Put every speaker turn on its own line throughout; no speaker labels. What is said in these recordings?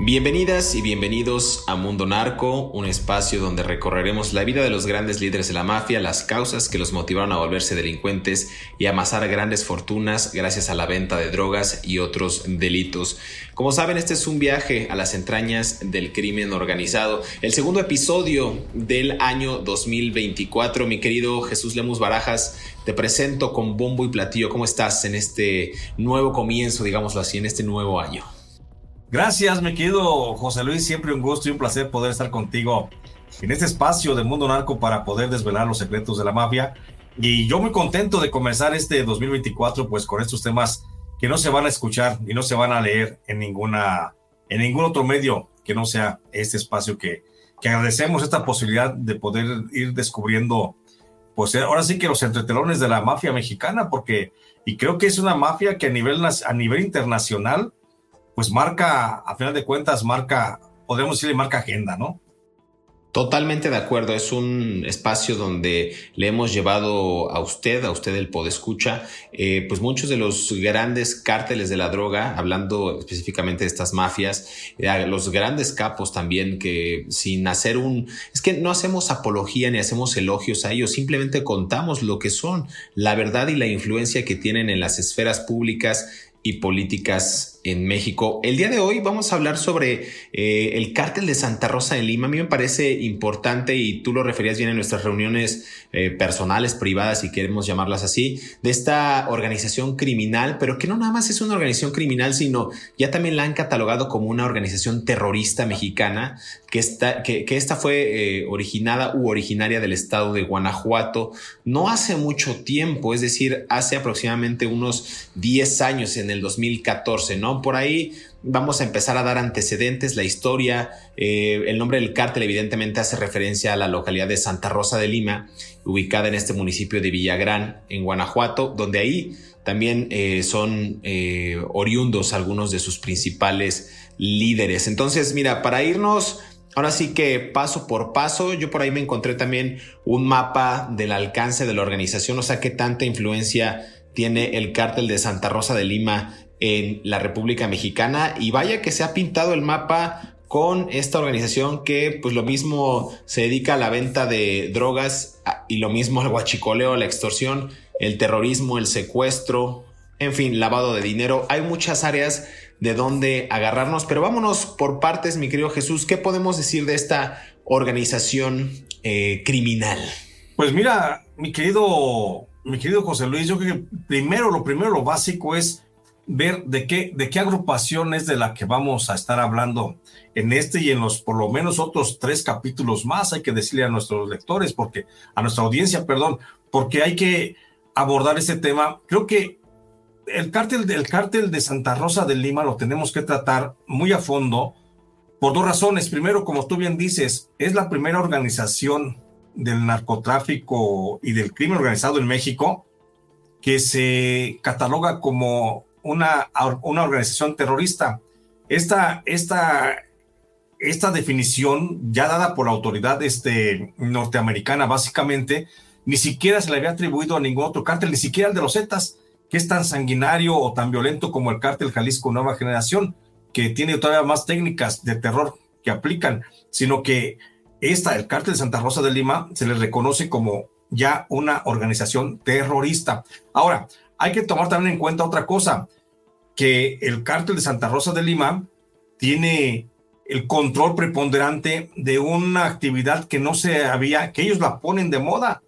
Bienvenidas y bienvenidos a Mundo Narco, un espacio donde recorreremos la vida de los grandes líderes de la mafia, las causas que los motivaron a volverse delincuentes y amasar grandes fortunas gracias a la venta de drogas y otros delitos. Como saben, este es un viaje a las entrañas del crimen organizado. El segundo episodio del año 2024. Mi querido Jesús Lemus Barajas, te presento con bombo y platillo. ¿Cómo estás en este nuevo comienzo, digámoslo así, en este nuevo año?
Gracias, mi querido José Luis. Siempre un gusto y un placer poder estar contigo en este espacio de Mundo Narco para poder desvelar los secretos de la mafia. Y yo muy contento de comenzar este 2024 pues con estos temas que no se van a escuchar y no se van a leer en ninguna en ningún otro medio que no sea este espacio que, que agradecemos esta posibilidad de poder ir descubriendo pues ahora sí que los entretelones de la mafia mexicana porque y creo que es una mafia que a nivel a nivel internacional pues marca, a final de cuentas, marca, podemos decirle marca agenda, ¿no?
Totalmente de acuerdo, es un espacio donde le hemos llevado a usted, a usted el Podescucha, eh, pues muchos de los grandes cárteles de la droga, hablando específicamente de estas mafias, eh, los grandes capos también que sin hacer un, es que no hacemos apología ni hacemos elogios a ellos, simplemente contamos lo que son, la verdad y la influencia que tienen en las esferas públicas y políticas en México. El día de hoy vamos a hablar sobre eh, el cártel de Santa Rosa de Lima. A mí me parece importante y tú lo referías bien en nuestras reuniones eh, personales, privadas, si queremos llamarlas así, de esta organización criminal, pero que no nada más es una organización criminal, sino ya también la han catalogado como una organización terrorista mexicana, que esta, que, esta fue eh, originada u originaria del estado de Guanajuato no hace mucho tiempo, es decir, hace aproximadamente unos 10 años, en el 2014, ¿no? Por ahí vamos a empezar a dar antecedentes, la historia. Eh, el nombre del cártel evidentemente hace referencia a la localidad de Santa Rosa de Lima, ubicada en este municipio de Villagrán, en Guanajuato, donde ahí también eh, son eh, oriundos algunos de sus principales líderes. Entonces, mira, para irnos... Ahora sí que paso por paso, yo por ahí me encontré también un mapa del alcance de la organización, o sea, qué tanta influencia tiene el cártel de Santa Rosa de Lima en la República Mexicana y vaya que se ha pintado el mapa con esta organización que pues lo mismo se dedica a la venta de drogas y lo mismo al guachicoleo, la extorsión, el terrorismo, el secuestro, en fin, lavado de dinero. Hay muchas áreas de donde agarrarnos, pero vámonos por partes, mi querido Jesús. ¿Qué podemos decir de esta organización eh, criminal?
Pues mira, mi querido, mi querido José Luis, yo creo que primero, lo primero, lo básico es ver de qué, de qué agrupación es de la que vamos a estar hablando en este y en los por lo menos otros tres capítulos más. Hay que decirle a nuestros lectores, porque a nuestra audiencia, perdón, porque hay que abordar ese tema. Creo que el cártel, del cártel de Santa Rosa de Lima lo tenemos que tratar muy a fondo por dos razones. Primero, como tú bien dices, es la primera organización del narcotráfico y del crimen organizado en México que se cataloga como una, una organización terrorista. Esta, esta esta definición, ya dada por la autoridad este, norteamericana, básicamente, ni siquiera se le había atribuido a ningún otro cártel, ni siquiera al de los Zetas, que es tan sanguinario o tan violento como el cártel Jalisco Nueva Generación, que tiene todavía más técnicas de terror que aplican, sino que esta, el cártel de Santa Rosa de Lima, se le reconoce como ya una organización terrorista. Ahora, hay que tomar también en cuenta otra cosa, que el cártel de Santa Rosa de Lima tiene el control preponderante de una actividad que no se había, que ellos la ponen de moda,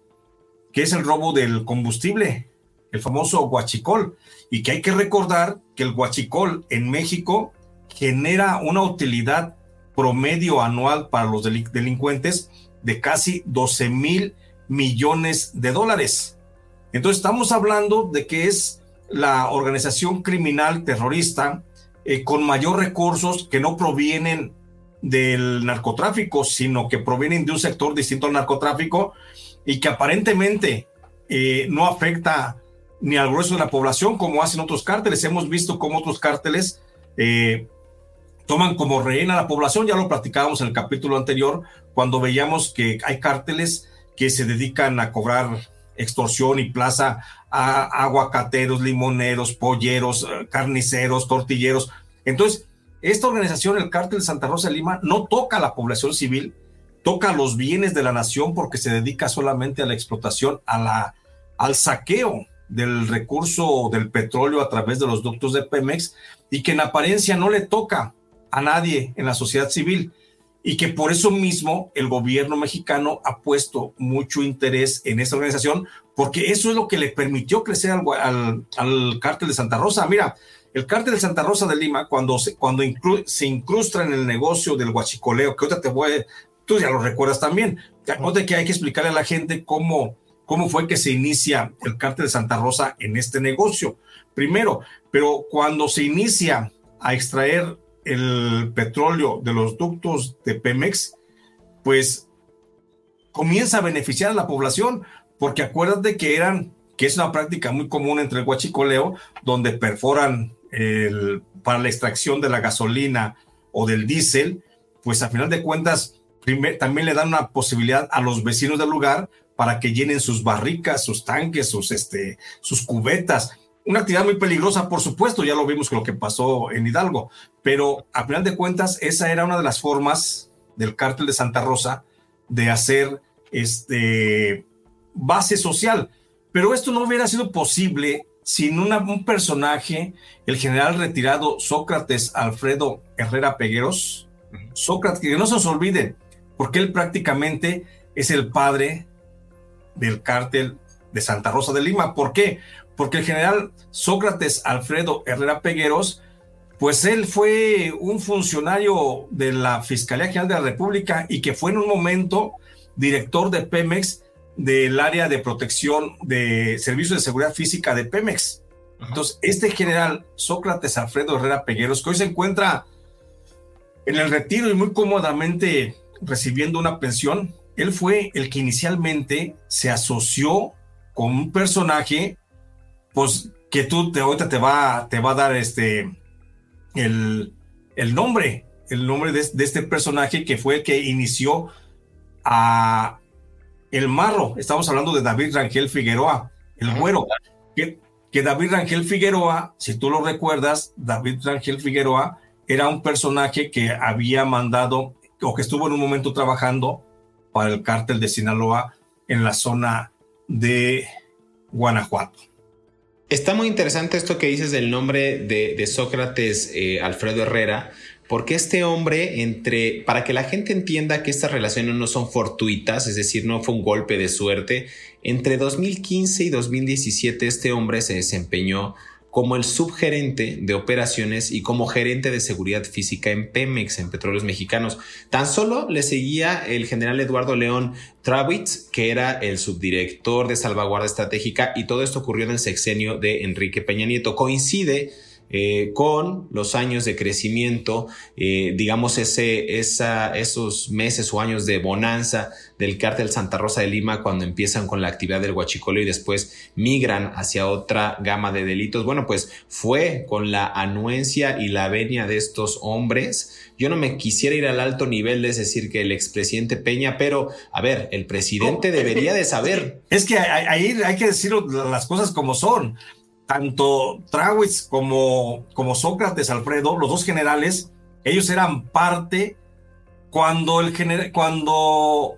que es el robo del combustible, el famoso guachicol, y que hay que recordar que el guachicol en México genera una utilidad promedio anual para los delincuentes de casi 12 mil millones de dólares. Entonces estamos hablando de que es la organización criminal terrorista eh, con mayor recursos que no provienen del narcotráfico, sino que provienen de un sector distinto al narcotráfico y que aparentemente eh, no afecta ni al grueso de la población como hacen otros cárteles. Hemos visto cómo otros cárteles eh, toman como rehén a la población, ya lo platicábamos en el capítulo anterior, cuando veíamos que hay cárteles que se dedican a cobrar extorsión y plaza a aguacateros, limoneros, polleros, eh, carniceros, tortilleros. Entonces, esta organización, el cártel Santa Rosa de Lima, no toca a la población civil, toca los bienes de la nación porque se dedica solamente a la explotación, a la, al saqueo del recurso del petróleo a través de los ductos de Pemex y que en apariencia no le toca a nadie en la sociedad civil y que por eso mismo el gobierno mexicano ha puesto mucho interés en esta organización, porque eso es lo que le permitió crecer al, al, cártel de Santa Rosa. Mira, el cártel de Santa Rosa de Lima, cuando se, cuando se en el negocio del huachicoleo, que ahorita te voy, a, tú ya lo recuerdas también, de que hay que explicarle a la gente cómo, cómo fue que se inicia el cártel de Santa Rosa en este negocio. Primero, pero cuando se inicia a extraer el petróleo de los ductos de Pemex, pues comienza a beneficiar a la población, porque acuérdate que eran, que es una práctica muy común entre el huachicoleo, donde perforan para la extracción de la gasolina o del diésel, pues a final de cuentas también le dan una posibilidad a los vecinos del lugar para que llenen sus barricas, sus tanques, sus, este, sus cubetas una actividad muy peligrosa, por supuesto, ya lo vimos con lo que pasó en Hidalgo, pero a final de cuentas, esa era una de las formas del cártel de Santa Rosa de hacer este base social. Pero esto no hubiera sido posible sin un personaje, el general retirado Sócrates Alfredo Herrera Pegueros. Sócrates, que no se nos olvide, porque él prácticamente es el padre del cártel de Santa Rosa de Lima. ¿Por qué? Porque el general Sócrates Alfredo Herrera Pegueros, pues él fue un funcionario de la Fiscalía General de la República y que fue en un momento director de Pemex del área de protección de servicios de seguridad física de Pemex. Entonces, este general Sócrates Alfredo Herrera Pegueros, que hoy se encuentra en el retiro y muy cómodamente recibiendo una pensión, él fue el que inicialmente se asoció con un personaje pues que tú te, ahorita te va, te va a dar este, el, el nombre, el nombre de, este personaje que fue el que inició a El Marro. Estamos hablando de David Rangel Figueroa, el güero. Que, que David Rangel Figueroa, si tú lo recuerdas, David Rangel Figueroa era un personaje que había mandado o que estuvo en un momento trabajando para el cártel de Sinaloa en la zona de Guanajuato.
Está muy interesante esto que dices del nombre de, Sócrates eh, Alfredo Herrera, porque este hombre, entre, para que la gente entienda que estas relaciones no son fortuitas, es decir, no fue un golpe de suerte, entre 2015 y 2017 este hombre se desempeñó como el subgerente de operaciones y como gerente de seguridad física en Pemex, en Petróleos Mexicanos. Tan solo le seguía el general Eduardo León Travitz, que era el subdirector de salvaguarda estratégica, y todo esto ocurrió en el sexenio de Enrique Peña Nieto. Coincide eh, con los años de crecimiento, eh, digamos ese, esa, esos meses o años de bonanza del cártel Santa Rosa de Lima cuando empiezan con la actividad del huachicolo y después migran hacia otra gama de delitos. Bueno, pues fue con la anuencia y la venia de estos hombres. Yo no me quisiera ir al alto nivel de decir que el expresidente Peña, pero a ver, el presidente debería de saber.
Es que ahí hay que decir las cosas como son tanto Trawitz como, como Sócrates, Alfredo, los dos generales, ellos eran parte cuando, el cuando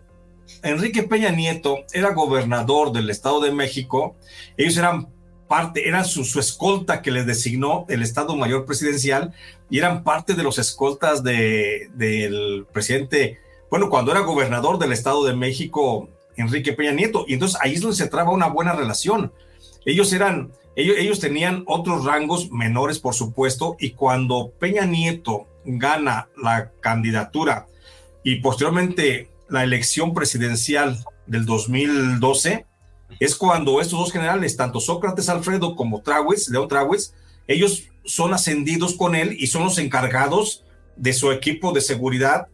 Enrique Peña Nieto era gobernador del Estado de México, ellos eran parte, eran su, escolta que les designó el Estado Mayor Presidencial y eran parte de los escoltas de, del presidente, bueno, cuando era gobernador del Estado de México, Enrique Peña Nieto. Y entonces ahí es donde se traba una buena relación. Ellos eran, ellos, tenían otros rangos menores, por supuesto, y cuando Peña Nieto gana la candidatura y posteriormente la elección presidencial del 2012, es cuando estos dos generales, tanto Sócrates Alfredo como Trawitz, León Trawitz, ellos son ascendidos con él y son los encargados de su equipo de seguridad.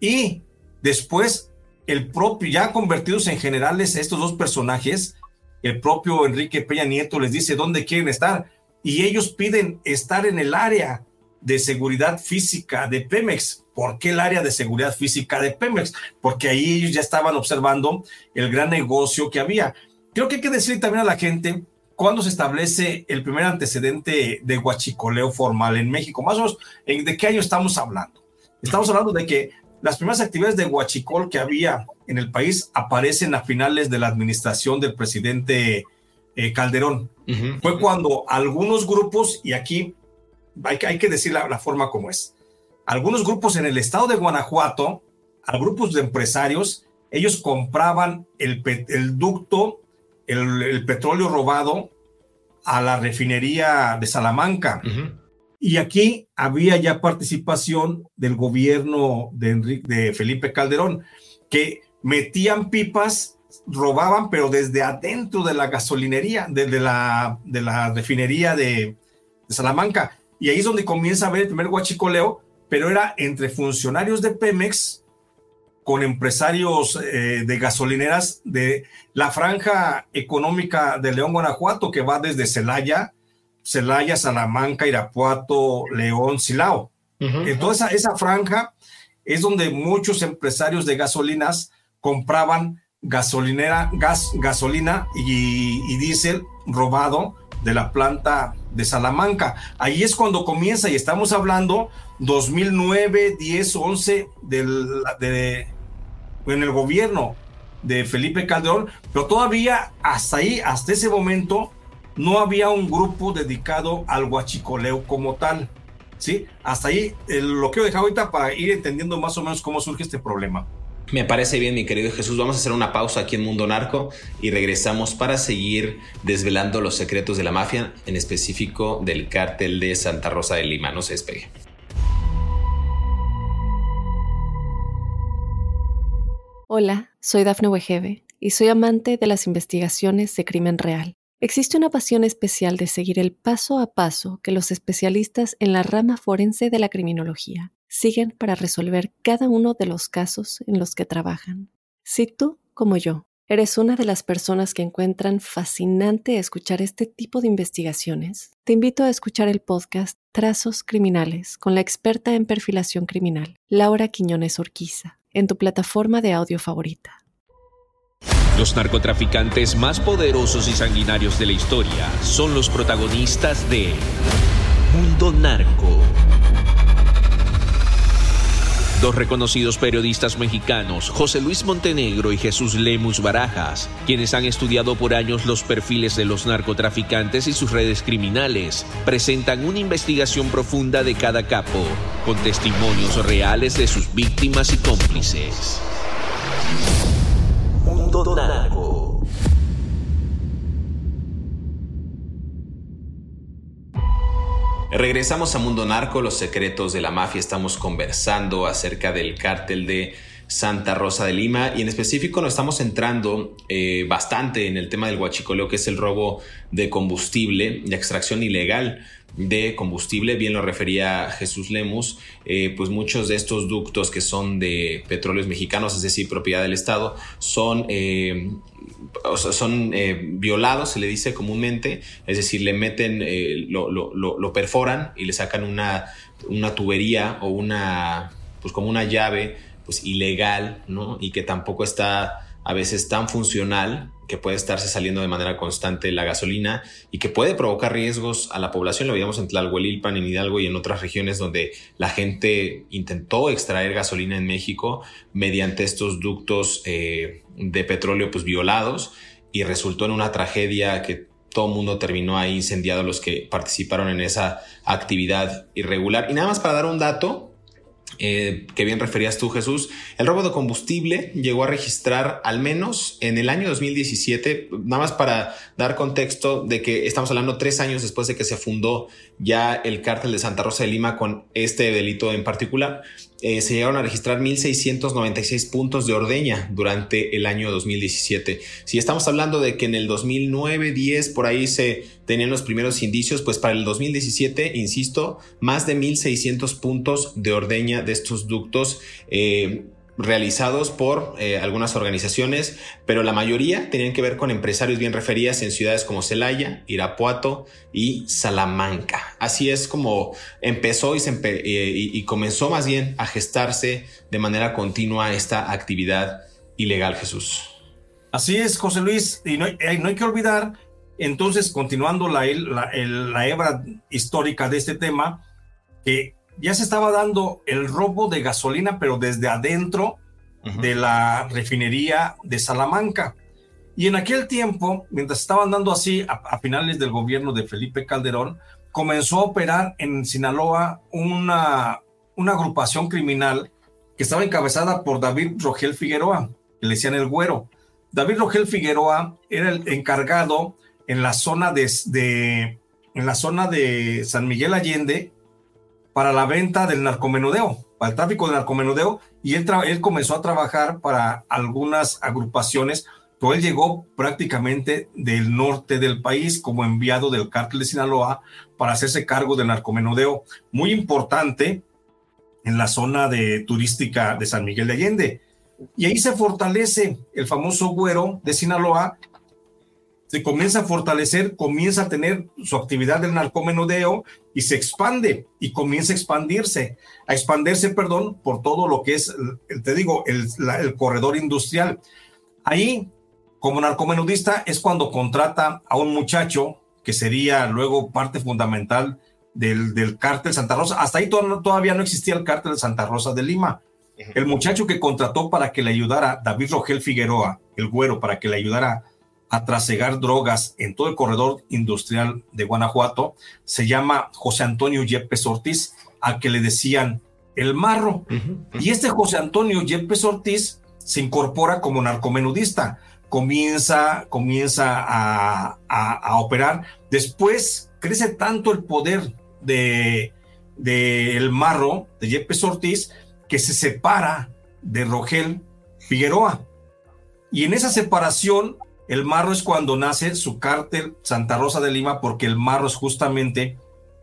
Y después el propio, ya convertidos en generales estos dos personajes, el propio Enrique Peña Nieto les dice dónde quieren estar y ellos piden estar en el área de seguridad física de Pemex. ¿Por qué el área de seguridad física de Pemex? Porque ahí ellos ya estaban observando el gran negocio que había. Creo que hay que decir también a la gente cuándo se establece el primer antecedente de guachicoleo formal en México. Más o menos, ¿de qué año estamos hablando? Estamos hablando de que las primeras actividades de huachicol que había en el país aparecen a finales de la administración del presidente eh, Calderón. Fue cuando algunos grupos, y aquí hay, hay que decir la, forma como es, algunos grupos en el estado de Guanajuato, a grupos de empresarios, ellos compraban el, el ducto, el, petróleo robado a la refinería de Salamanca. Y aquí había ya participación del gobierno de, de Felipe Calderón, que metían pipas, robaban, pero desde adentro de la gasolinería, desde la, de la refinería de, Salamanca. Y ahí es donde comienza a ver el primer guachicoleo, pero era entre funcionarios de Pemex con empresarios eh, de gasolineras de la franja económica de León, Guanajuato, que va desde Celaya, Celaya, Salamanca, Irapuato, León, Silao. Entonces, esa franja es donde muchos empresarios de gasolinas compraban gasolinera, gas, gasolina y, diésel robado de la planta de Salamanca. Ahí es cuando comienza y estamos hablando 2009, 10, 11 del, de, en el gobierno de Felipe Calderón, pero todavía hasta ahí, hasta ese momento, no había un grupo dedicado al huachicoleo como tal. ¿sí? Hasta ahí lo quiero dejar ahorita para ir entendiendo más o menos cómo surge este problema.
Me parece bien, mi querido Jesús. Vamos a hacer una pausa aquí en Mundo Narco y regresamos para seguir desvelando los secretos de la mafia, en específico del cártel de Santa Rosa de Lima. No se despegue.
Hola, soy Dafne Wegebe y soy amante de las investigaciones de crimen real. Existe una pasión especial de seguir el paso a paso que los especialistas en la rama forense de la criminología siguen para resolver cada uno de los casos en los que trabajan. Si tú, como yo, eres una de las personas que encuentran fascinante escuchar este tipo de investigaciones, te invito a escuchar el podcast Trazos Criminales con la experta en perfilación criminal, Laura Quiñones Orquiza, en tu plataforma de audio favorita.
Los narcotraficantes más poderosos y sanguinarios de la historia son los protagonistas de Mundo Narco Dos reconocidos periodistas mexicanos, José Luis Montenegro y Jesús Lemus Barajas, quienes han estudiado por años los perfiles de los narcotraficantes y sus redes criminales, presentan una investigación profunda de cada capo, con testimonios reales de sus víctimas y cómplices. Mundo Narco.
Regresamos a Mundo Narco, los secretos de la mafia. Estamos conversando acerca del cártel de Santa Rosa de Lima. Y en específico nos estamos centrando eh, bastante en el tema del huachicoleo que es el robo de combustible, de extracción ilegal de combustible, bien lo refería Jesús Lemus, eh, pues muchos de estos ductos que son de petróleos mexicanos, es decir, propiedad del Estado, son, eh, son violados, se le dice comúnmente, es decir, le meten, lo, lo, perforan y le sacan una, una tubería o una, pues como una llave pues ilegal, ¿no? Y que tampoco está a veces tan funcional que puede estarse saliendo de manera constante la gasolina y que puede provocar riesgos a la población. Lo veíamos en Tlalhuelilpan, en Hidalgo y en otras regiones donde la gente intentó extraer gasolina en México mediante estos ductos eh, de petróleo pues violados y resultó en una tragedia que todo mundo terminó ahí incendiado los que participaron en esa actividad irregular. Y nada más para dar un dato, eh, que bien referías tú, Jesús, el robo de combustible llegó a registrar al menos en el año 2017, nada más para dar contexto de que estamos hablando tres años después de que se fundó ya el cártel de Santa Rosa de Lima con este delito en particular, eh, se llegaron a registrar 1.696 puntos de ordeña durante el año 2017. Si estamos hablando de que en el 2009, 10, por ahí se tenían los primeros indicios, pues para el 2017, insisto, más de 1.600 puntos de ordeña de estos ductos. Eh, realizados por eh, algunas organizaciones, pero la mayoría tenían que ver con empresarios bien referidas en ciudades como Celaya, Irapuato y Salamanca. Así es como empezó y, y, comenzó más bien a gestarse de manera continua esta actividad ilegal, Jesús.
Así es, José Luis, y no hay que olvidar, entonces, continuando la, la, la hebra histórica de este tema, que ya se estaba dando el robo de gasolina, pero desde adentro de la refinería de Salamanca. Y en aquel tiempo, mientras estaban dando así, a, finales del gobierno de Felipe Calderón, comenzó a operar en Sinaloa una, una agrupación criminal que estaba encabezada por David Rogel Figueroa, que le decían el güero. David Rogel Figueroa era el encargado en la zona de, en la zona de San Miguel Allende para la venta del narcomenudeo, para el tráfico de narcomenudeo, y él, él comenzó a trabajar para algunas agrupaciones, pero él llegó prácticamente del norte del país como enviado del cártel de Sinaloa para hacerse cargo del narcomenudeo, muy importante en la zona de turística de San Miguel de Allende. Y ahí se fortalece el famoso güero de Sinaloa se comienza a fortalecer, comienza a tener su actividad del narcomenudeo y se expande y comienza a expandirse, a expandirse, perdón, por todo lo que es, te digo, el, el corredor industrial. Ahí, como narcomenudista, es cuando contrata a un muchacho que sería luego parte fundamental del, del cártel Santa Rosa. Hasta ahí todavía no existía el cártel Santa Rosa de Lima. El muchacho que contrató para que le ayudara, David Rogel Figueroa, el güero, para que le ayudara a trasegar drogas en todo el corredor industrial de Guanajuato, se llama José Antonio Yepes Ortiz, a que le decían el marro. Y este José Antonio Yepes Ortiz se incorpora como narcomenudista, comienza, comienza a, a, operar. Después crece tanto el poder de, de el marro, de Yepes Ortiz, que se separa de Rogel Figueroa. Y en esa separación el marro es cuando nace su cártel Santa Rosa de Lima, porque el marro es justamente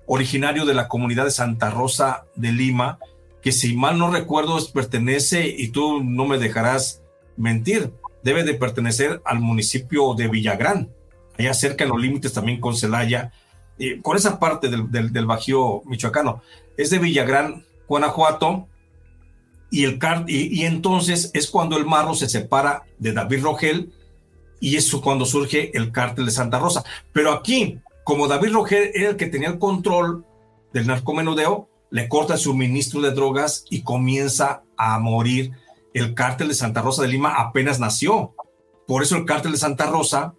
originario de la comunidad de Santa Rosa de Lima, que si mal no recuerdo pertenece, y tú no me dejarás mentir, debe de pertenecer al municipio de Villagrán, allá cerca en los límites también con Celaya, y con esa parte del, del, Bajío michoacano. Es de Villagrán, Guanajuato, y, el, y, y entonces es cuando el marro se separa de David Rogel, y eso cuando surge el cártel de Santa Rosa. Pero aquí, como David Roger era el que tenía el control del narcomenudeo, le corta el suministro de drogas y comienza a morir. El cártel de Santa Rosa de Lima apenas nació. Por eso el cártel de Santa Rosa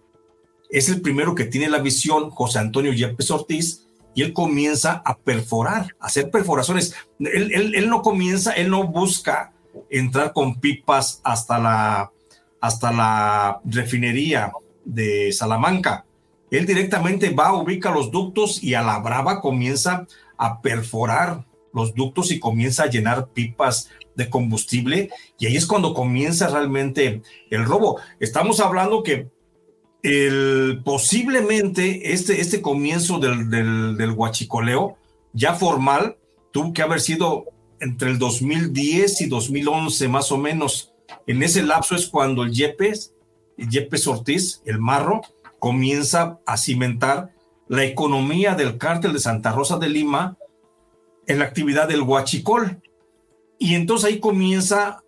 es el primero que tiene la visión, José Antonio Yepes Ortiz, y él comienza a perforar, a hacer perforaciones. Él no comienza, él no busca entrar con pipas hasta la hasta la refinería de Salamanca. Él directamente va, ubica los ductos y a la brava comienza a perforar los ductos y comienza a llenar pipas de combustible y ahí es cuando comienza realmente el robo. Estamos hablando que el, posiblemente este, este comienzo del, del, del huachicoleo ya formal tuvo que haber sido entre el 2010 y 2011 más o menos. En ese lapso es cuando el Yepes, Yepes Ortiz, el marro, comienza a cimentar la economía del cártel de Santa Rosa de Lima en la actividad del huachicol. Y entonces ahí comienza,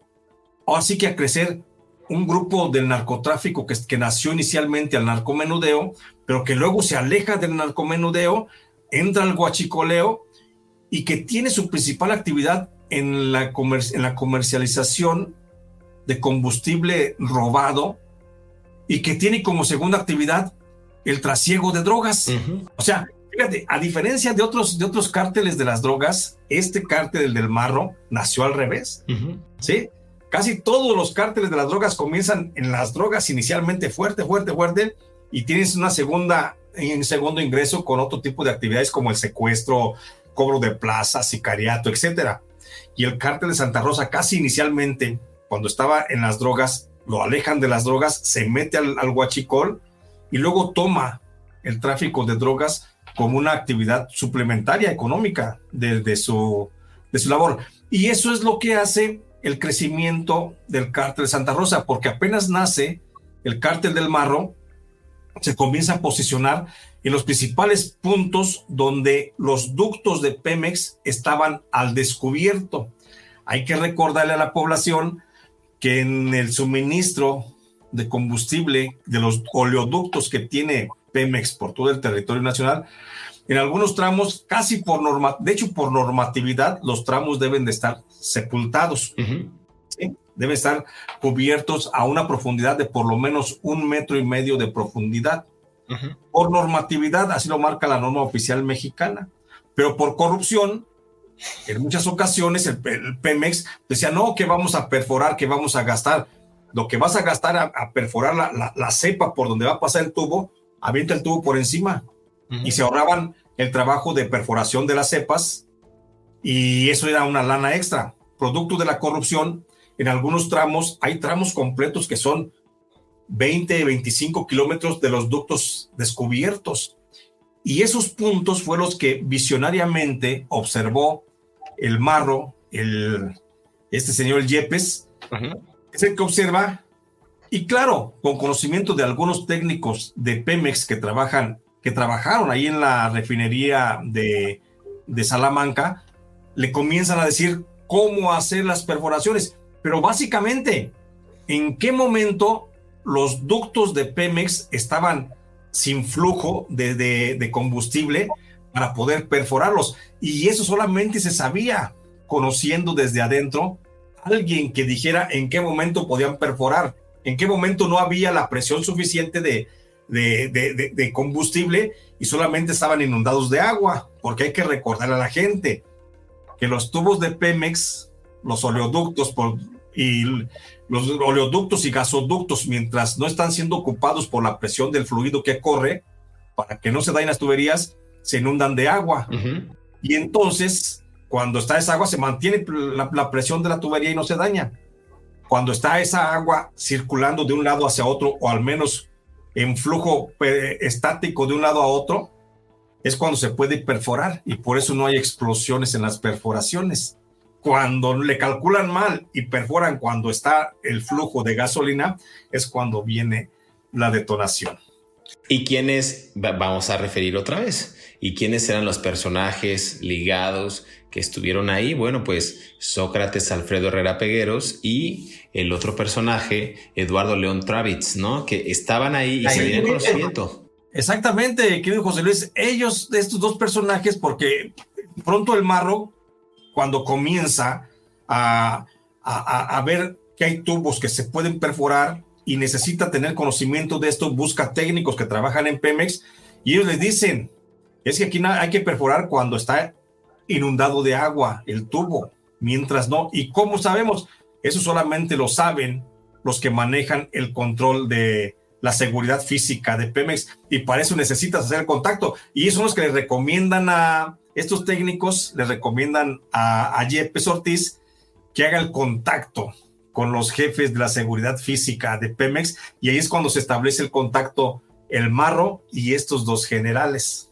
así que a crecer un grupo del narcotráfico que, nació inicialmente al narcomenudeo, pero que luego se aleja del narcomenudeo, entra al guachicoleo y que tiene su principal actividad en la, en la comercialización de combustible robado y que tiene como segunda actividad el trasiego de drogas. O sea, fíjate, a diferencia de otros, de otros cárteles de las drogas, este cártel del Marro nació al revés. ¿Sí? Casi todos los cárteles de las drogas comienzan en las drogas inicialmente fuerte, fuerte, fuerte, y tienes una segunda, un segundo ingreso con otro tipo de actividades como el secuestro, cobro de plaza, sicariato, etcétera. Y el cártel de Santa Rosa casi inicialmente, cuando estaba en las drogas, lo alejan de las drogas, se mete al, al huachicol y luego toma el tráfico de drogas como una actividad suplementaria económica de, de, su, de su labor. Y eso es lo que hace el crecimiento del cártel Santa Rosa, porque apenas nace el cártel del Marro, se comienza a posicionar en los principales puntos donde los ductos de Pemex estaban al descubierto. Hay que recordarle a la población que en el suministro de combustible de los oleoductos que tiene Pemex por todo el territorio nacional, en algunos tramos, casi por norma, de hecho por normatividad, los tramos deben de estar sepultados. Deben estar cubiertos a una profundidad de por lo menos un metro y medio de profundidad. Por normatividad, así lo marca la norma oficial mexicana. Pero por corrupción, en muchas ocasiones el, Pemex decía, no, que vamos a perforar, que vamos a gastar. Lo que vas a gastar a, perforar la, la, cepa por donde va a pasar el tubo, avienta el tubo por encima y se ahorraban el trabajo de perforación de las cepas y eso era una lana extra. Producto de la corrupción, en algunos tramos hay tramos completos que son 20, 25 kilómetros de los ductos descubiertos. Y esos puntos fueron los que visionariamente observó el Marro, el, este señor Yepes, es el que observa, y claro, con conocimiento de algunos técnicos de Pemex que trabajan que trabajaron ahí en la refinería de, de Salamanca, le comienzan a decir cómo hacer las perforaciones. Pero básicamente, ¿en qué momento los ductos de Pemex estaban sin flujo de, de, de, combustible para poder perforarlos? Y eso solamente se sabía conociendo desde adentro alguien que dijera en qué momento podían perforar, en qué momento no había la presión suficiente de, de, combustible y solamente estaban inundados de agua, porque hay que recordar a la gente que los tubos de Pemex, los oleoductos y los oleoductos y gasoductos, mientras no están siendo ocupados por la presión del fluido que corre, para que no se dañen las tuberías, se inundan de agua. Y entonces, cuando está esa agua, se mantiene la, la presión de la tubería y no se daña. Cuando está esa agua circulando de un lado hacia otro, o al menos en flujo eh, estático de un lado a otro, es cuando se puede perforar y por eso no hay explosiones en las perforaciones. Cuando le calculan mal y perforan cuando está el flujo de gasolina, es cuando viene la detonación.
¿Y quiénes, vamos a referir otra vez, y quiénes eran los personajes ligados que estuvieron ahí, bueno, pues Sócrates Alfredo Herrera Pegueros y el otro personaje, Eduardo León Travitz, ¿no? Que estaban ahí y se dieron conocimiento.
Exactamente, querido José Luis, ellos, estos dos personajes, porque pronto el marro, cuando comienza a, a, a ver que hay tubos que se pueden perforar y necesita tener conocimiento de esto, busca técnicos que trabajan en Pemex y ellos les dicen, es que aquí hay que perforar cuando está inundado de agua el tubo, mientras no. ¿Y cómo sabemos? Eso solamente lo saben los que manejan el control de la seguridad física de Pemex y para eso necesitas hacer el contacto. Y son los que le recomiendan a, estos técnicos le recomiendan a, a Yepes Ortiz que haga el contacto con los jefes de la seguridad física de Pemex y ahí es cuando se establece el contacto el Marro y estos dos generales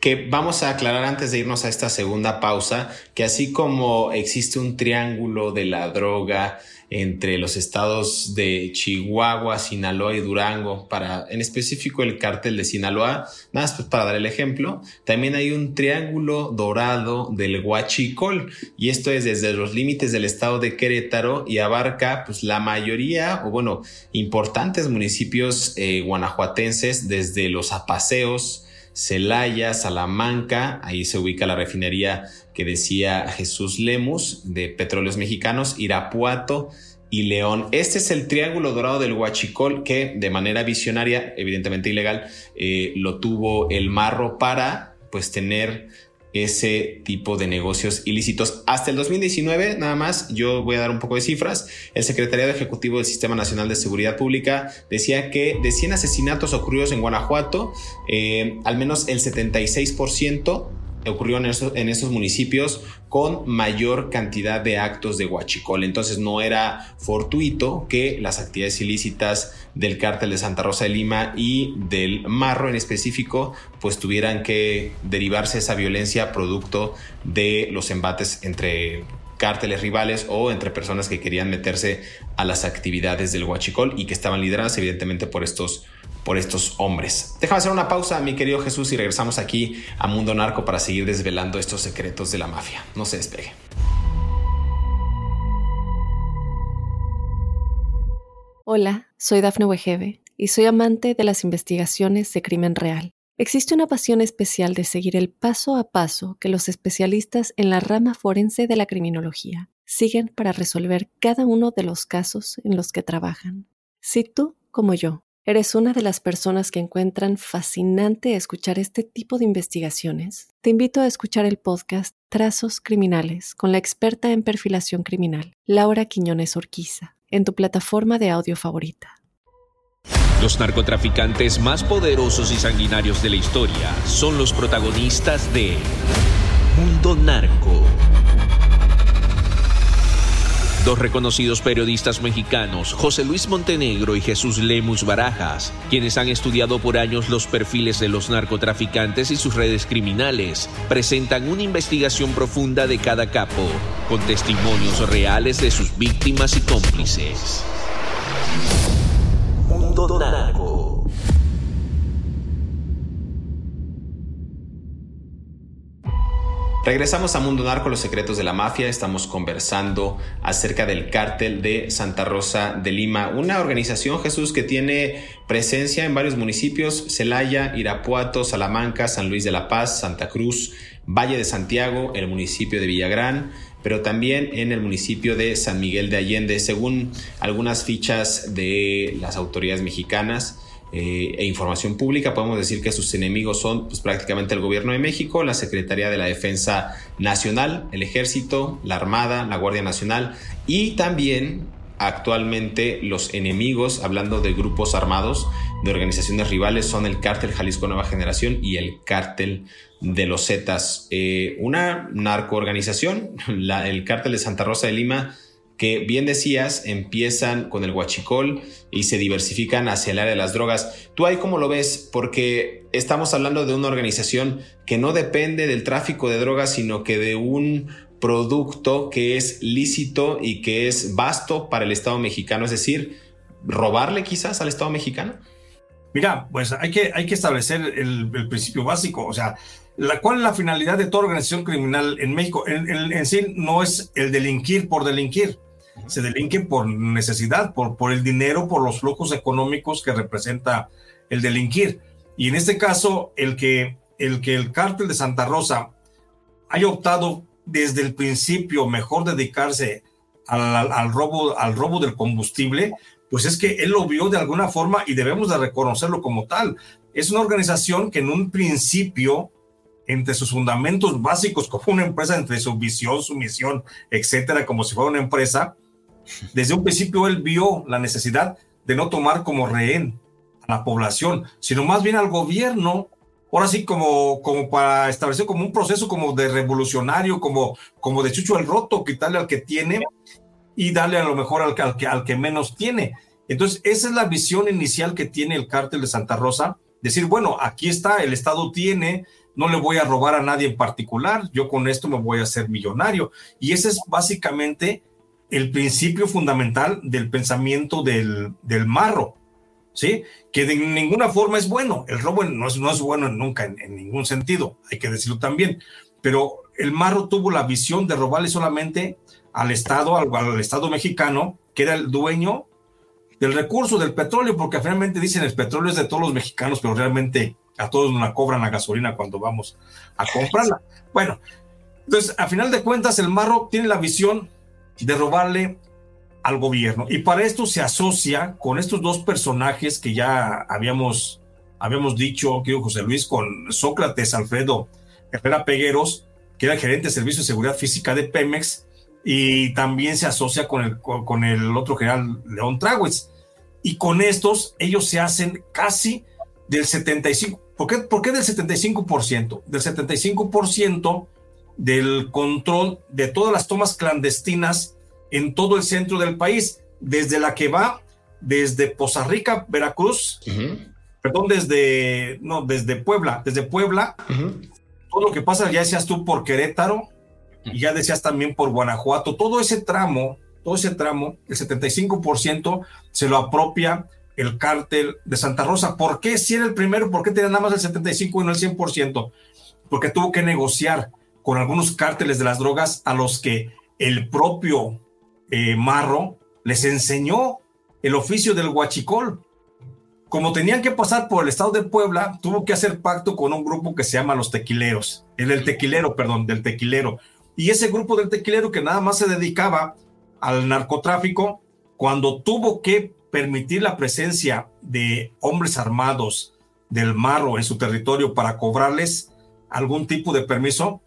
que vamos a aclarar antes de irnos a esta segunda pausa, que así como existe un triángulo de la droga entre los estados de Chihuahua, Sinaloa y Durango, para en específico el cártel de Sinaloa, nada más pues, para dar el ejemplo, también hay un triángulo dorado del Huachicol, y esto es desde los límites del estado de Querétaro y abarca pues la mayoría, o bueno, importantes municipios eh, guanajuatenses, desde los apaseos, Celaya, Salamanca, ahí se ubica la refinería que decía Jesús Lemus de Petróleos Mexicanos, Irapuato y León. Este es el triángulo dorado del Huachicol que de manera visionaria, evidentemente ilegal, eh, lo tuvo el Marro para pues tener ese tipo de negocios ilícitos. Hasta el 2019, nada más, yo voy a dar un poco de cifras, el Secretariado Ejecutivo del Sistema Nacional de Seguridad Pública decía que de 100 asesinatos ocurridos en Guanajuato, eh, al menos el 76% ocurrió en esos, en esos municipios con mayor cantidad de actos de huachicol. Entonces no era fortuito que las actividades ilícitas del cártel de Santa Rosa de Lima y del Marro en específico pues tuvieran que derivarse esa violencia producto de los embates entre cárteles rivales o entre personas que querían meterse a las actividades del huachicol y que estaban lideradas evidentemente por estos por estos hombres. Déjame hacer una pausa, mi querido Jesús, y regresamos aquí a Mundo Narco para seguir desvelando estos secretos de la mafia. No se despegue.
Hola, soy Dafne Wegebe y soy amante de las investigaciones de crimen real. Existe una pasión especial de seguir el paso a paso que los especialistas en la rama forense de la criminología siguen para resolver cada uno de los casos en los que trabajan. Si tú, como yo, ¿Eres una de las personas que encuentran fascinante escuchar este tipo de investigaciones? Te invito a escuchar el podcast Trazos Criminales con la experta en perfilación criminal, Laura Quiñones Orquiza, en tu plataforma de audio favorita.
Los narcotraficantes más poderosos y sanguinarios de la historia son los protagonistas de Mundo Narco Dos reconocidos periodistas mexicanos, José Luis Montenegro y Jesús Lemus Barajas, quienes han estudiado por años los perfiles de los narcotraficantes y sus redes criminales, presentan una investigación profunda de cada capo, con testimonios reales de sus víctimas y cómplices. Mundo Narco.
Regresamos a Mundo Narco, los secretos de la mafia. Estamos conversando acerca del cártel de Santa Rosa de Lima, una organización, Jesús, que tiene presencia en varios municipios, Celaya, Irapuato, Salamanca, San Luis de la Paz, Santa Cruz, Valle de Santiago, el municipio de Villagrán, pero también en el municipio de San Miguel de Allende, según algunas fichas de las autoridades mexicanas. Eh, e información pública, podemos decir que sus enemigos son pues, prácticamente el gobierno de México, la Secretaría de la Defensa Nacional, el Ejército, la Armada, la Guardia Nacional y también actualmente los enemigos, hablando de grupos armados, de organizaciones rivales, son el cártel Jalisco Nueva Generación y el cártel de los Zetas. Eh, una narcoorganización, el cártel de Santa Rosa de Lima, que bien decías, empiezan con el huachicol y se diversifican hacia el área de las drogas. ¿Tú ahí cómo lo ves? Porque estamos hablando de una organización que no depende del tráfico de drogas, sino que de un producto que es lícito y que es vasto para el Estado mexicano, es decir, robarle quizás al Estado mexicano.
Mira, pues hay que, hay que establecer el, principio básico, o sea, ¿cuál es la finalidad de toda organización criminal en México? en sí no es el delinquir por delinquir, se delinquen por necesidad, por, por el dinero, por los flujos económicos que representa el delinquir. Y en este caso, el que el, que el cártel de Santa Rosa haya optado desde el principio mejor dedicarse al, al, robo, al robo del combustible, pues es que él lo vio de alguna forma y debemos de reconocerlo como tal. Es una organización que en un principio, entre sus fundamentos básicos como una empresa, entre su visión, su misión, etcétera, como si fuera una empresa, desde un principio él vio la necesidad de no tomar como rehén a la población, sino más bien al gobierno ahora sí como, como para establecer como un proceso como de revolucionario, como, como de chucho el roto, quitarle al que tiene y darle a lo mejor al, al, que, al que menos tiene. Entonces, esa es la visión inicial que tiene el cártel de Santa Rosa, decir, bueno, aquí está, el Estado tiene, no le voy a robar a nadie en particular, yo con esto me voy a hacer millonario. Y ese es básicamente el principio fundamental del pensamiento del, del marro. ¿sí? Que de ninguna forma es bueno. El robo no es, no es bueno nunca, en, ningún sentido, hay que decirlo también. Pero el marro tuvo la visión de robarle solamente al Estado, al, Estado mexicano, que era el dueño del recurso del petróleo, porque finalmente dicen el petróleo es de todos los mexicanos, pero realmente a todos nos la cobran la gasolina cuando vamos a comprarla. Bueno, entonces, a final de cuentas, el marro tiene la visión de robarle al gobierno. Y para esto se asocia con estos dos personajes que ya habíamos, habíamos dicho, que José Luis, con Sócrates Alfredo Herrera Pegueros, que era gerente de Servicio de Seguridad Física de Pemex, y también se asocia con el, con el otro general León Tráguez. Y con estos, ellos se hacen casi del 75%. ¿Por qué, ¿Por qué del 75%? Del 75% del control de todas las tomas clandestinas en todo el centro del país, desde la que va desde Poza Rica, Veracruz, perdón, desde, no, desde Puebla, desde Puebla, todo lo que pasa, ya decías tú, por Querétaro, y ya decías también por Guanajuato, todo ese tramo, todo ese tramo, el 75% se lo apropia el cártel de Santa Rosa. ¿Por qué si era el primero? ¿Por qué tenía nada más el 75 y no el 100%? Porque tuvo que negociar con algunos cárteles de las drogas a los que el propio eh, Marro les enseñó el oficio del huachicol. Como tenían que pasar por el estado de Puebla, tuvo que hacer pacto con un grupo que se llama los tequileros, el del tequilero, perdón, del tequilero. Y ese grupo del tequilero que nada más se dedicaba al narcotráfico, cuando tuvo que permitir la presencia de hombres armados del marro en su territorio para cobrarles algún tipo de permiso,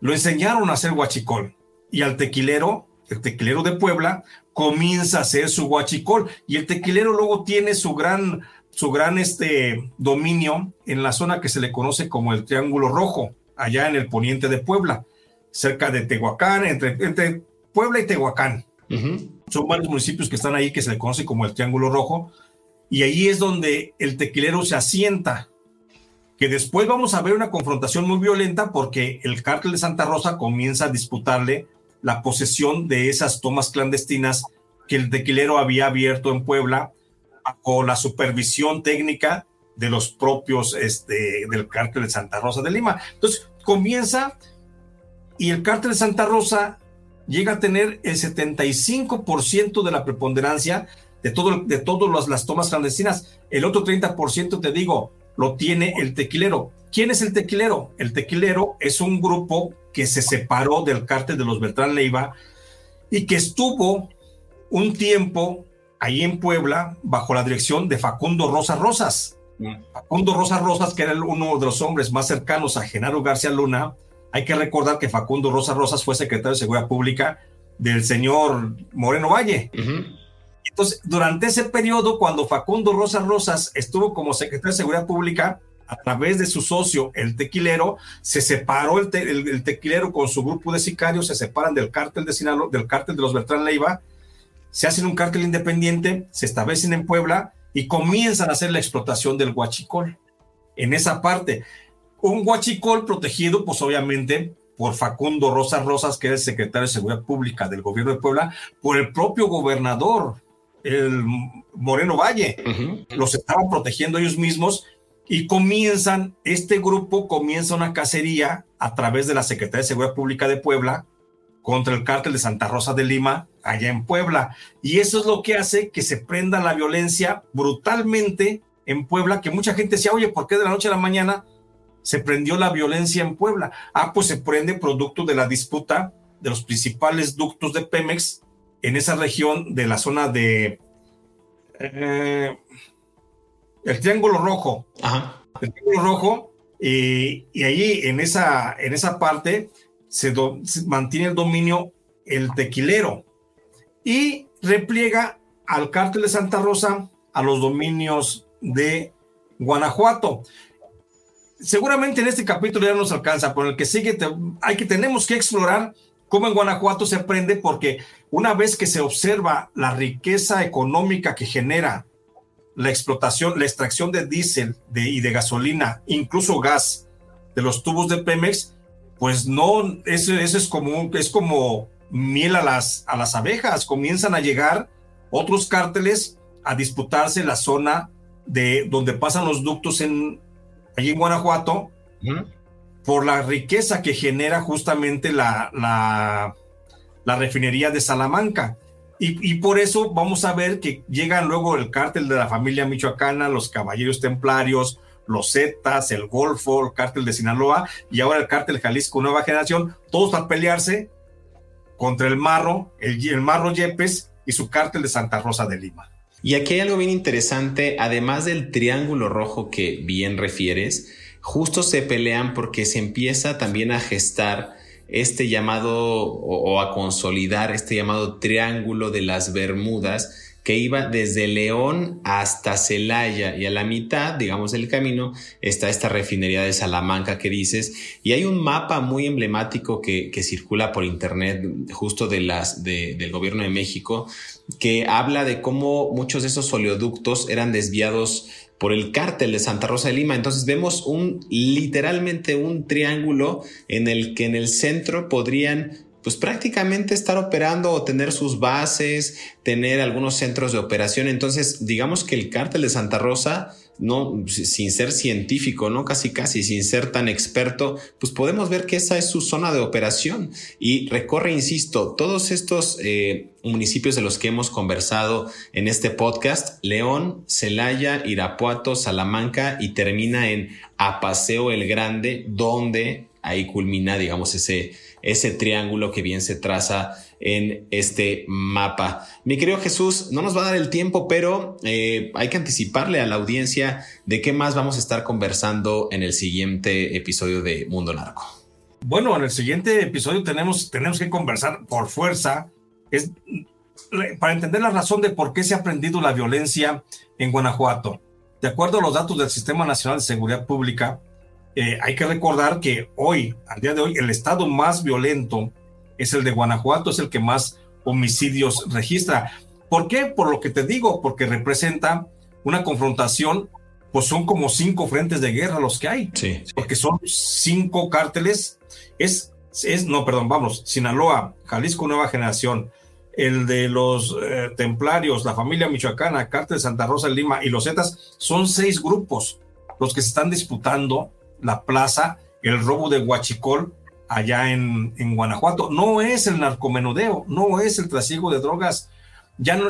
lo enseñaron a hacer huachicol. Y al tequilero el tequilero de Puebla, comienza a hacer su guachicol y el tequilero luego tiene su gran, su gran este, dominio en la zona que se le conoce como el Triángulo Rojo, allá en el poniente de Puebla, cerca de Tehuacán, entre, entre Puebla y Tehuacán. Son varios municipios que están ahí que se le conoce como el Triángulo Rojo y ahí es donde el tequilero se asienta que después vamos a ver una confrontación muy violenta porque el cártel de Santa Rosa comienza a disputarle la posesión de esas tomas clandestinas que el tequilero había abierto en Puebla con la supervisión técnica de los propios este, del cártel de Santa Rosa de Lima. Entonces comienza y el cártel de Santa Rosa llega a tener el 75% de la preponderancia de, todo, de todas las tomas clandestinas. El otro 30%, te digo, lo tiene el tequilero. ¿Quién es el tequilero? El tequilero es un grupo que se separó del cártel de los Beltrán Leiva y que estuvo un tiempo ahí en Puebla bajo la dirección de Facundo Rosa Rosas. Mm. Facundo Rosa Rosas, que era uno de los hombres más cercanos a Genaro García Luna, hay que recordar que Facundo Rosa Rosas fue secretario de Seguridad Pública del señor Moreno Valle. Entonces, durante ese periodo, cuando Facundo Rosa Rosas estuvo como secretario de Seguridad Pública, a través de su socio, el tequilero, se separó el, tequilero con su grupo de sicarios, se separan del cártel de Sinaloa, del cártel de los Beltrán Leiva, se hacen un cártel independiente, se establecen en Puebla y comienzan a hacer la explotación del huachicol. En esa parte, un huachicol protegido, pues obviamente, por Facundo Rosas Rosas, que es el secretario de Seguridad Pública del gobierno de Puebla, por el propio gobernador, el Moreno Valle. Los estaban protegiendo ellos mismos y comienzan, este grupo comienza una cacería a través de la Secretaría de Seguridad Pública de Puebla contra el cártel de Santa Rosa de Lima, allá en Puebla. Y eso es lo que hace que se prenda la violencia brutalmente en Puebla, que mucha gente decía, oye, ¿por qué de la noche a la mañana se prendió la violencia en Puebla? Ah, pues se prende producto de la disputa de los principales ductos de Pemex en esa región de la zona de... Eh, el Triángulo Rojo. El Triángulo Rojo, y, y ahí en esa, en esa parte se, mantiene el dominio el tequilero y repliega al cártel de Santa Rosa a los dominios de Guanajuato. Seguramente en este capítulo ya nos alcanza, pero el que sigue hay que tenemos que explorar cómo en Guanajuato se aprende porque una vez que se observa la riqueza económica que genera la explotación, la extracción de diésel y de gasolina, incluso gas de los tubos de Pemex, pues no, eso, eso es como es como miel a las, a las abejas, comienzan a llegar otros cárteles a disputarse la zona de donde pasan los ductos en allí en Guanajuato por la riqueza que genera justamente la, la, refinería de Salamanca. Y, por eso vamos a ver que llegan luego el cártel de la familia michoacana, los caballeros templarios, los Zetas, el Golfo, el cártel de Sinaloa y ahora el cártel Jalisco Nueva Generación, todos a pelearse contra el Marro, el, el Marro Yepes y su cártel de Santa Rosa de Lima.
Y aquí hay algo bien interesante, además del triángulo rojo que bien refieres, justo se pelean porque se empieza también a gestar este llamado o, a consolidar este llamado triángulo de las Bermudas que iba desde León hasta Celaya y a la mitad, digamos, del camino está esta refinería de Salamanca que dices y hay un mapa muy emblemático que, circula por internet justo de las del gobierno de México que habla de cómo muchos de esos oleoductos eran desviados por el cártel de Santa Rosa de Lima. Entonces vemos un literalmente un triángulo en el que en el centro podrían pues prácticamente estar operando o tener sus bases, tener algunos centros de operación. Entonces, digamos que el cártel de Santa Rosa, no, sin ser científico, no casi casi, sin ser tan experto, pues podemos ver que esa es su zona de operación. Y recorre, insisto, todos estos eh, municipios de los que hemos conversado en este podcast, León, Celaya, Irapuato, Salamanca y termina en Apaseo el Grande, donde ahí culmina, digamos, ese ese triángulo que bien se traza en este mapa. Mi querido Jesús, no nos va a dar el tiempo, pero eh, hay que anticiparle a la audiencia de qué más vamos a estar conversando en el siguiente episodio de Mundo Narco.
Bueno, en el siguiente episodio tenemos, tenemos que conversar por fuerza, es para entender la razón de por qué se ha aprendido la violencia en Guanajuato. De acuerdo a los datos del Sistema Nacional de Seguridad Pública, eh, hay que recordar que hoy, al día de hoy, el estado más violento es el de Guanajuato, es el que más homicidios registra. ¿Por qué? Por lo que te digo, porque representa una confrontación, pues son como cinco frentes de guerra los que hay,
sí.
porque son cinco cárteles, es, es, no, perdón, vamos, Sinaloa, Jalisco Nueva Generación, el de los eh, templarios, la familia michoacana, cártel de Santa Rosa Lima y los Zetas, son seis grupos los que se están disputando la plaza, el robo de Huachicol allá en, en Guanajuato. No es el narcomenudeo, no es el trasiego de drogas. Ya no,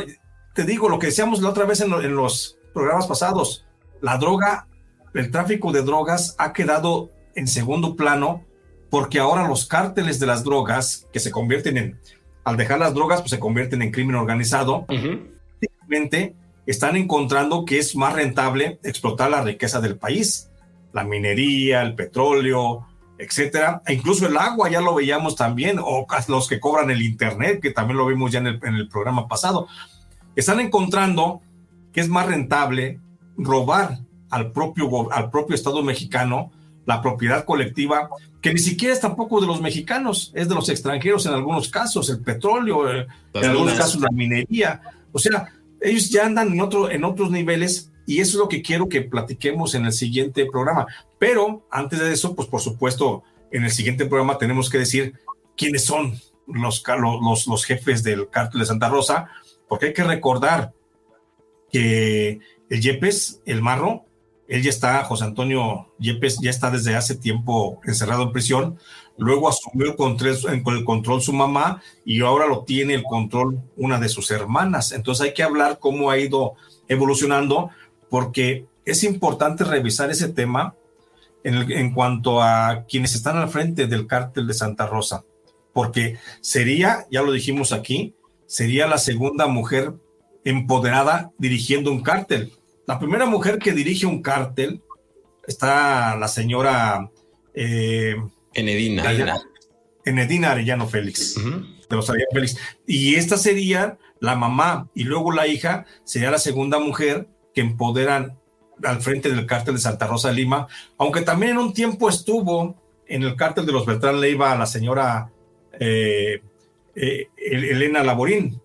te digo lo que decíamos la otra vez en, en los programas pasados, la droga, el tráfico de drogas ha quedado en segundo plano porque ahora los cárteles de las drogas que se convierten en, al dejar las drogas, pues se convierten en crimen organizado, simplemente están encontrando que es más rentable explotar la riqueza del país la minería, el petróleo, etcétera, e incluso el agua ya lo veíamos también, o los que cobran el internet, que también lo vimos ya en el, programa pasado, están encontrando que es más rentable robar al propio, al propio Estado mexicano la propiedad colectiva, que ni siquiera es tampoco de los mexicanos, es de los extranjeros en algunos casos, el petróleo, eh, en algunos casos la minería. O sea, ellos ya andan en, otro, en otros niveles y eso es lo que quiero que platiquemos en el siguiente programa. Pero antes de eso, pues por supuesto, en el siguiente programa tenemos que decir quiénes son los, los, los jefes del cártel de Santa Rosa, porque hay que recordar que el Yepes, el Marro, él ya está, José Antonio Yepes ya está desde hace tiempo encerrado en prisión, luego asumió el el control su mamá y ahora lo tiene el control una de sus hermanas. Entonces hay que hablar cómo ha ido evolucionando, porque es importante revisar ese tema en, cuanto a quienes están al frente del cártel de Santa Rosa, porque sería, ya lo dijimos aquí, sería la segunda mujer empoderada dirigiendo un cártel. La primera mujer que dirige un cártel está la señora
eh, Enedina.
Enedina Arellano Félix, de los Arellano Félix. Y esta sería la mamá y luego la hija sería la segunda mujer que empoderan al frente del cártel de Santa Rosa de Lima, aunque también en un tiempo estuvo en el cártel de los Beltrán Leiva la señora eh, eh, Elena Laborín,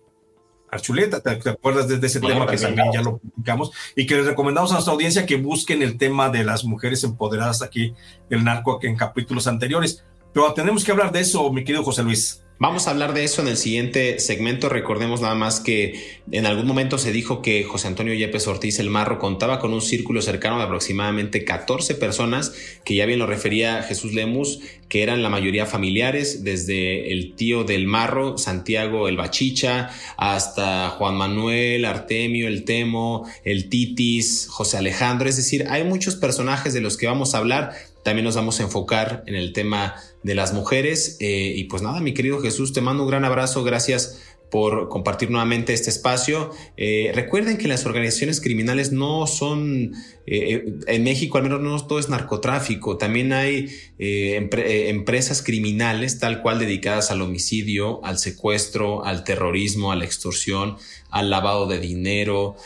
Archuleta, ¿te, acuerdas de, ese tema que también ya lo publicamos? Y que les recomendamos a nuestra audiencia que busquen el tema de las mujeres empoderadas aquí del narco en capítulos anteriores. Pero tenemos que hablar de eso, mi querido José Luis.
Vamos a hablar de eso en el siguiente segmento. Recordemos nada más que en algún momento se dijo que José Antonio Yepes Ortiz el Marro contaba con un círculo cercano de aproximadamente 14 personas, que ya bien lo refería Jesús Lemus, que eran la mayoría familiares, desde el tío del Marro, Santiago el Bachicha, hasta Juan Manuel, Artemio, el Temo, el Titis, José Alejandro. Es decir, hay muchos personajes de los que vamos a hablar también nos vamos a enfocar en el tema de las mujeres. Eh, y pues nada, mi querido Jesús, te mando un gran abrazo. Gracias por compartir nuevamente este espacio. Eh, recuerden que las organizaciones criminales no son, eh, en México al menos no todo es narcotráfico, también hay empresas criminales tal cual dedicadas al homicidio, al secuestro, al terrorismo, a la extorsión, al lavado de dinero,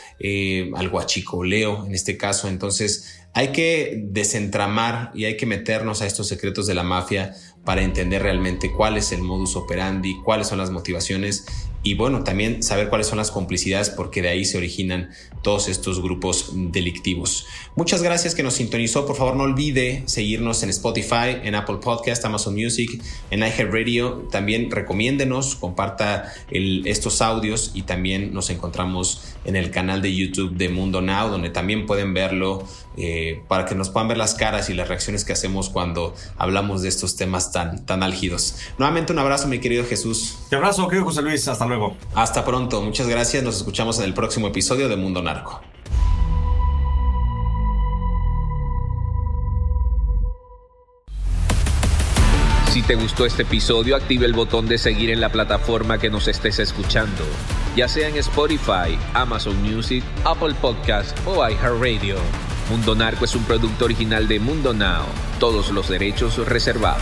al guachicoleo en este caso. Entonces, hay que desentramar y hay que meternos a estos secretos de la mafia para entender realmente cuál es el modus operandi, cuáles son las motivaciones y bueno, también saber cuáles son las complicidades porque de ahí se originan todos estos grupos delictivos. Muchas gracias que nos sintonizó. Por favor, no olvide seguirnos en Spotify, en Apple Podcast, Amazon Music, en iHeartRadio. También recomiéndenos, comparta estos audios y también nos encontramos en el canal de YouTube de Mundo Now, donde también pueden verlo eh, para que nos puedan ver las caras y las reacciones que hacemos cuando hablamos de estos temas tan, tan álgidos. Nuevamente un abrazo, mi querido Jesús.
Te abrazo, querido José Luis. Hasta luego.
Hasta pronto. Muchas gracias. Nos escuchamos en el próximo episodio de Mundo Narco.
Si te gustó este episodio, active el botón de seguir en la plataforma que nos estés escuchando, ya sea en Spotify, Amazon Music, Apple Podcast o iHeartRadio. Mundo Narco es un producto original de Mundo Now, todos los derechos reservados.